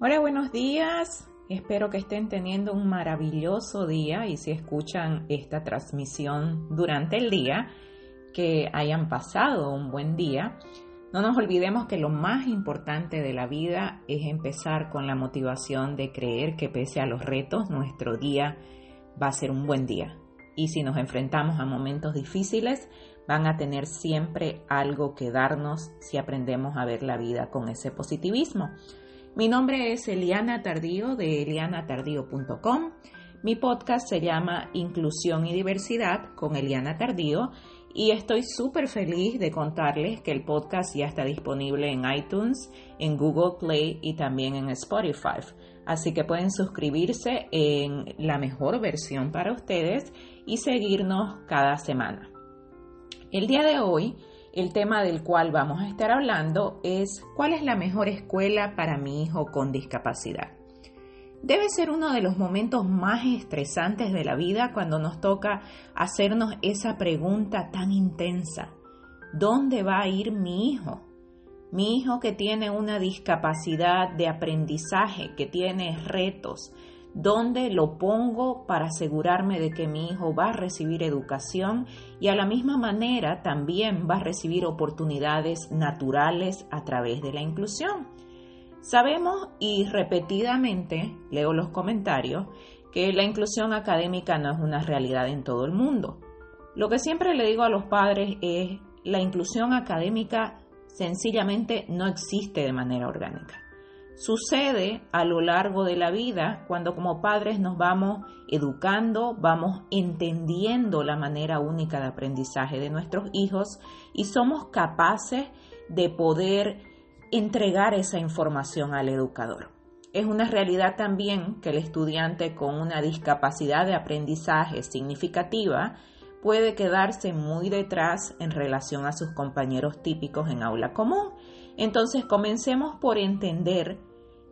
Hola, buenos días. Espero que estén teniendo un maravilloso día y si escuchan esta transmisión durante el día, que hayan pasado un buen día. No nos olvidemos que lo más importante de la vida es empezar con la motivación de creer que pese a los retos, nuestro día va a ser un buen día. Y si nos enfrentamos a momentos difíciles, van a tener siempre algo que darnos si aprendemos a ver la vida con ese positivismo. Mi nombre es Eliana Tardío de elianatardío.com. Mi podcast se llama Inclusión y Diversidad con Eliana Tardío y estoy súper feliz de contarles que el podcast ya está disponible en iTunes, en Google Play y también en Spotify. Así que pueden suscribirse en la mejor versión para ustedes y seguirnos cada semana. El día de hoy, el tema del cual vamos a estar hablando es ¿cuál es la mejor escuela para mi hijo con discapacidad? Debe ser uno de los momentos más estresantes de la vida cuando nos toca hacernos esa pregunta tan intensa. ¿Dónde va a ir mi hijo? Mi hijo que tiene una discapacidad de aprendizaje, que tiene retos, dónde lo pongo para asegurarme de que mi hijo va a recibir educación y a la misma manera también va a recibir oportunidades naturales a través de la inclusión. Sabemos y repetidamente, leo los comentarios, que la inclusión académica no es una realidad en todo el mundo. Lo que siempre le digo a los padres es, la inclusión académica sencillamente no existe de manera orgánica. Sucede a lo largo de la vida cuando como padres nos vamos educando, vamos entendiendo la manera única de aprendizaje de nuestros hijos y somos capaces de poder entregar esa información al educador. Es una realidad también que el estudiante con una discapacidad de aprendizaje significativa puede quedarse muy detrás en relación a sus compañeros típicos en aula común entonces comencemos por entender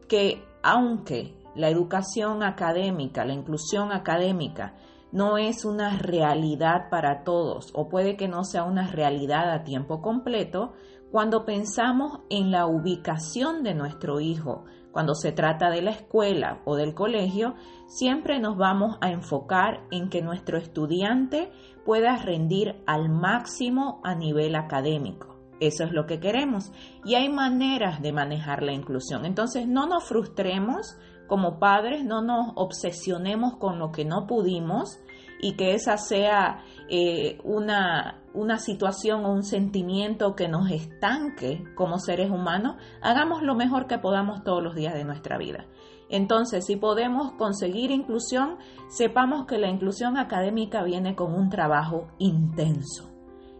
que aunque la educación académica, la inclusión académica, no es una realidad para todos o puede que no sea una realidad a tiempo completo, cuando pensamos en la ubicación de nuestro hijo, cuando se trata de la escuela o del colegio, siempre nos vamos a enfocar en que nuestro estudiante pueda rendir al máximo a nivel académico. Eso es lo que queremos. Y hay maneras de manejar la inclusión. Entonces, no nos frustremos como padres, no nos obsesionemos con lo que no pudimos y que esa sea eh, una, una situación o un sentimiento que nos estanque como seres humanos. Hagamos lo mejor que podamos todos los días de nuestra vida. Entonces, si podemos conseguir inclusión, sepamos que la inclusión académica viene con un trabajo intenso.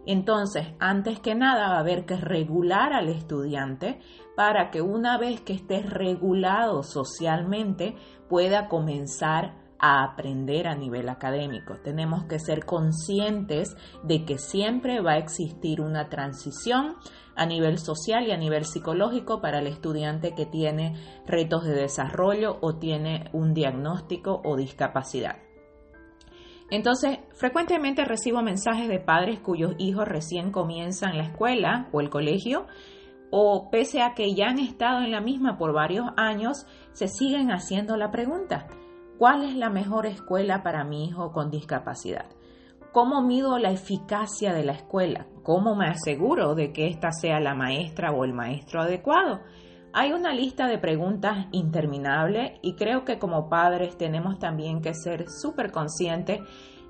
Entonces, antes que nada va a haber que regular al estudiante para que una vez que esté regulado socialmente pueda comenzar a aprender a nivel académico. Tenemos que ser conscientes de que siempre va a existir una transición a nivel social y a nivel psicológico para el estudiante que tiene retos de desarrollo o tiene un diagnóstico o discapacidad. Entonces, frecuentemente recibo mensajes de padres cuyos hijos recién comienzan la escuela o el colegio o pese a que ya han estado en la misma por varios años, se siguen haciendo la pregunta, ¿cuál es la mejor escuela para mi hijo con discapacidad? ¿Cómo mido la eficacia de la escuela? ¿Cómo me aseguro de que ésta sea la maestra o el maestro adecuado? Hay una lista de preguntas interminable y creo que como padres tenemos también que ser súper conscientes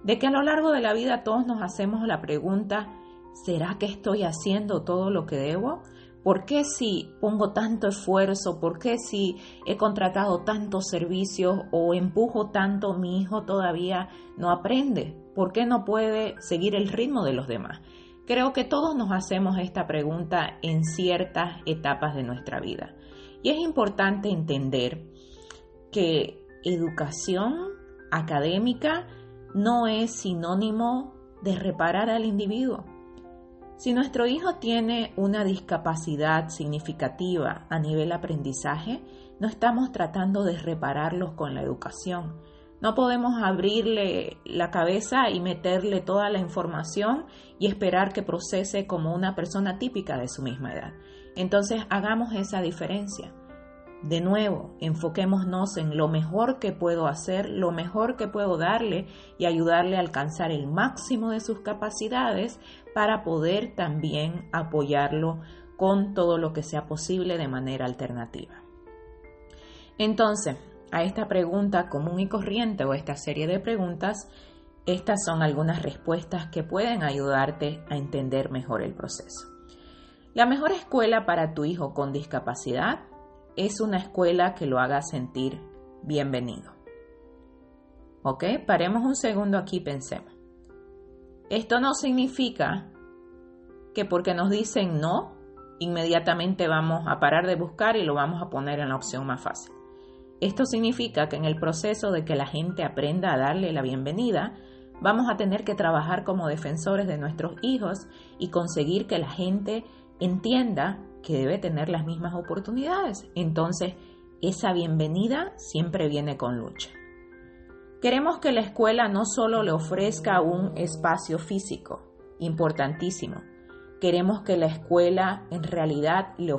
de que a lo largo de la vida todos nos hacemos la pregunta, ¿será que estoy haciendo todo lo que debo? ¿Por qué si pongo tanto esfuerzo? ¿Por qué si he contratado tantos servicios o empujo tanto mi hijo todavía no aprende? ¿Por qué no puede seguir el ritmo de los demás? Creo que todos nos hacemos esta pregunta en ciertas etapas de nuestra vida. Y es importante entender que educación académica no es sinónimo de reparar al individuo. Si nuestro hijo tiene una discapacidad significativa a nivel aprendizaje, no estamos tratando de repararlos con la educación, no podemos abrirle la cabeza y meterle toda la información y esperar que procese como una persona típica de su misma edad. Entonces hagamos esa diferencia. de nuevo, enfoquémonos en lo mejor que puedo hacer, lo mejor que puedo darle y ayudarle a alcanzar el máximo de sus capacidades para poder también apoyarlo con todo lo que sea posible de manera alternativa. Entonces, a esta pregunta común y corriente o esta serie de preguntas, estas son algunas respuestas que pueden ayudarte a entender mejor el proceso. La mejor escuela para tu hijo con discapacidad es una escuela que lo haga sentir bienvenido. ¿Ok? Paremos un segundo aquí y pensemos. Esto no significa que porque nos dicen no, inmediatamente vamos a parar de buscar y lo vamos a poner en la opción más fácil. Esto significa que en el proceso de que la gente aprenda a darle la bienvenida, vamos a tener que trabajar como defensores de nuestros hijos y conseguir que la gente entienda que debe tener las mismas oportunidades. Entonces, esa bienvenida siempre viene con lucha. Queremos que la escuela no solo le ofrezca un espacio físico, importantísimo. Queremos que la escuela en realidad le,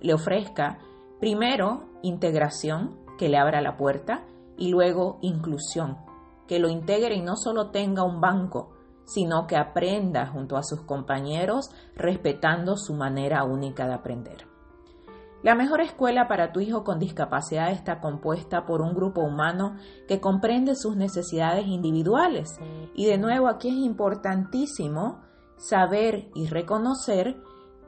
le ofrezca primero integración, que le abra la puerta, y luego inclusión, que lo integre y no solo tenga un banco, sino que aprenda junto a sus compañeros respetando su manera única de aprender. La mejor escuela para tu hijo con discapacidad está compuesta por un grupo humano que comprende sus necesidades individuales. Y de nuevo aquí es importantísimo saber y reconocer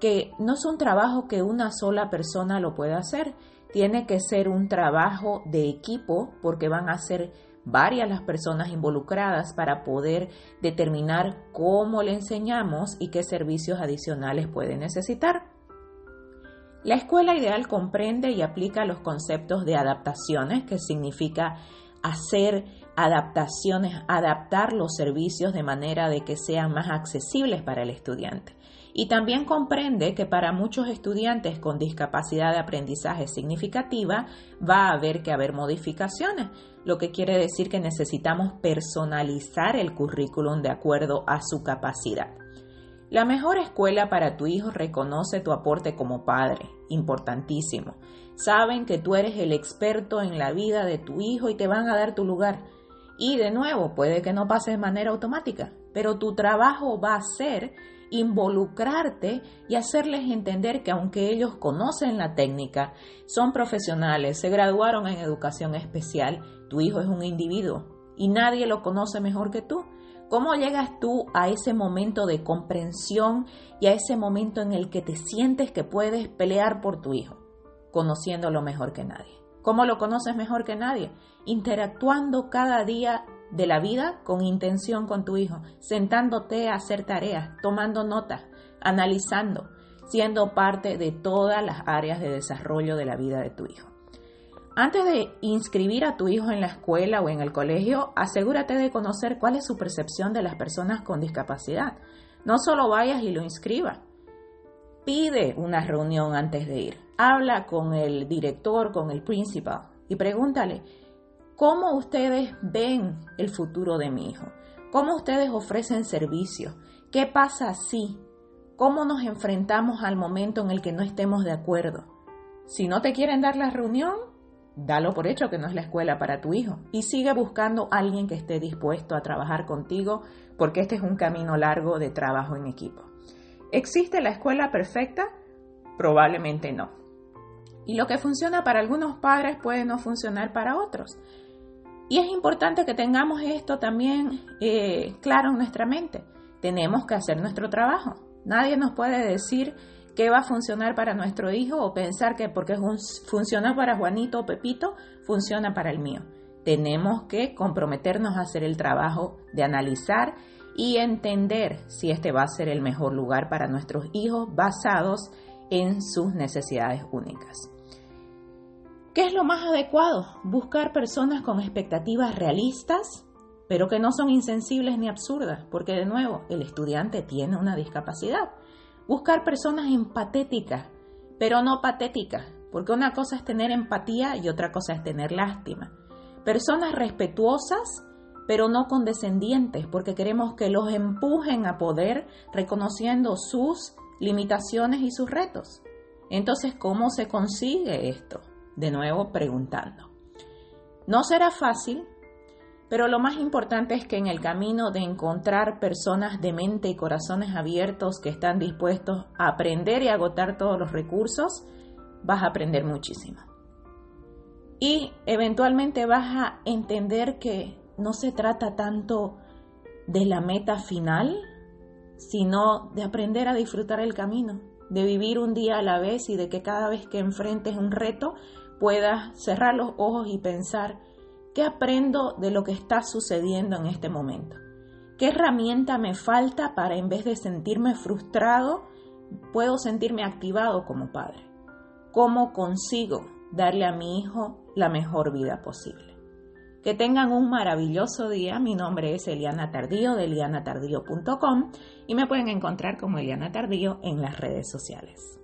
que no es un trabajo que una sola persona lo pueda hacer. Tiene que ser un trabajo de equipo porque van a ser varias las personas involucradas para poder determinar cómo le enseñamos y qué servicios adicionales puede necesitar. La escuela ideal comprende y aplica los conceptos de adaptaciones, que significa hacer adaptaciones, adaptar los servicios de manera de que sean más accesibles para el estudiante. Y también comprende que para muchos estudiantes con discapacidad de aprendizaje significativa va a haber que haber modificaciones, lo que quiere decir que necesitamos personalizar el currículum de acuerdo a su capacidad. La mejor escuela para tu hijo reconoce tu aporte como padre, importantísimo. Saben que tú eres el experto en la vida de tu hijo y te van a dar tu lugar. Y de nuevo, puede que no pase de manera automática, pero tu trabajo va a ser involucrarte y hacerles entender que aunque ellos conocen la técnica, son profesionales, se graduaron en educación especial, tu hijo es un individuo y nadie lo conoce mejor que tú. ¿Cómo llegas tú a ese momento de comprensión y a ese momento en el que te sientes que puedes pelear por tu hijo? Conociéndolo mejor que nadie. ¿Cómo lo conoces mejor que nadie? Interactuando cada día de la vida con intención con tu hijo, sentándote a hacer tareas, tomando notas, analizando, siendo parte de todas las áreas de desarrollo de la vida de tu hijo. Antes de inscribir a tu hijo en la escuela o en el colegio, asegúrate de conocer cuál es su percepción de las personas con discapacidad. No solo vayas y lo inscribas. Pide una reunión antes de ir. Habla con el director, con el principal y pregúntale, ¿Cómo ustedes ven el futuro de mi hijo? ¿Cómo ustedes ofrecen servicios? ¿Qué pasa si? ¿Cómo nos enfrentamos al momento en el que no estemos de acuerdo? Si no te quieren dar la reunión, dalo por hecho que no es la escuela para tu hijo y sigue buscando a alguien que esté dispuesto a trabajar contigo porque este es un camino largo de trabajo en equipo. ¿Existe la escuela perfecta? Probablemente no. Y lo que funciona para algunos padres puede no funcionar para otros. Y es importante que tengamos esto también eh, claro en nuestra mente. Tenemos que hacer nuestro trabajo. Nadie nos puede decir qué va a funcionar para nuestro hijo o pensar que porque funciona para Juanito o Pepito, funciona para el mío. Tenemos que comprometernos a hacer el trabajo de analizar y entender si este va a ser el mejor lugar para nuestros hijos basados en sus necesidades únicas. ¿Qué es lo más adecuado? Buscar personas con expectativas realistas, pero que no son insensibles ni absurdas, porque de nuevo, el estudiante tiene una discapacidad. Buscar personas empatéticas, pero no patéticas, porque una cosa es tener empatía y otra cosa es tener lástima. Personas respetuosas, pero no condescendientes, porque queremos que los empujen a poder reconociendo sus limitaciones y sus retos. Entonces, ¿cómo se consigue esto? De nuevo preguntando. No será fácil, pero lo más importante es que en el camino de encontrar personas de mente y corazones abiertos que están dispuestos a aprender y agotar todos los recursos, vas a aprender muchísimo. Y eventualmente vas a entender que no se trata tanto de la meta final, sino de aprender a disfrutar el camino, de vivir un día a la vez y de que cada vez que enfrentes un reto puedas cerrar los ojos y pensar, ¿Qué aprendo de lo que está sucediendo en este momento? ¿Qué herramienta me falta para en vez de sentirme frustrado, puedo sentirme activado como padre? ¿Cómo consigo darle a mi hijo la mejor vida posible? Que tengan un maravilloso día. Mi nombre es Eliana Tardío de elianatardío.com y me pueden encontrar como Eliana Tardío en las redes sociales.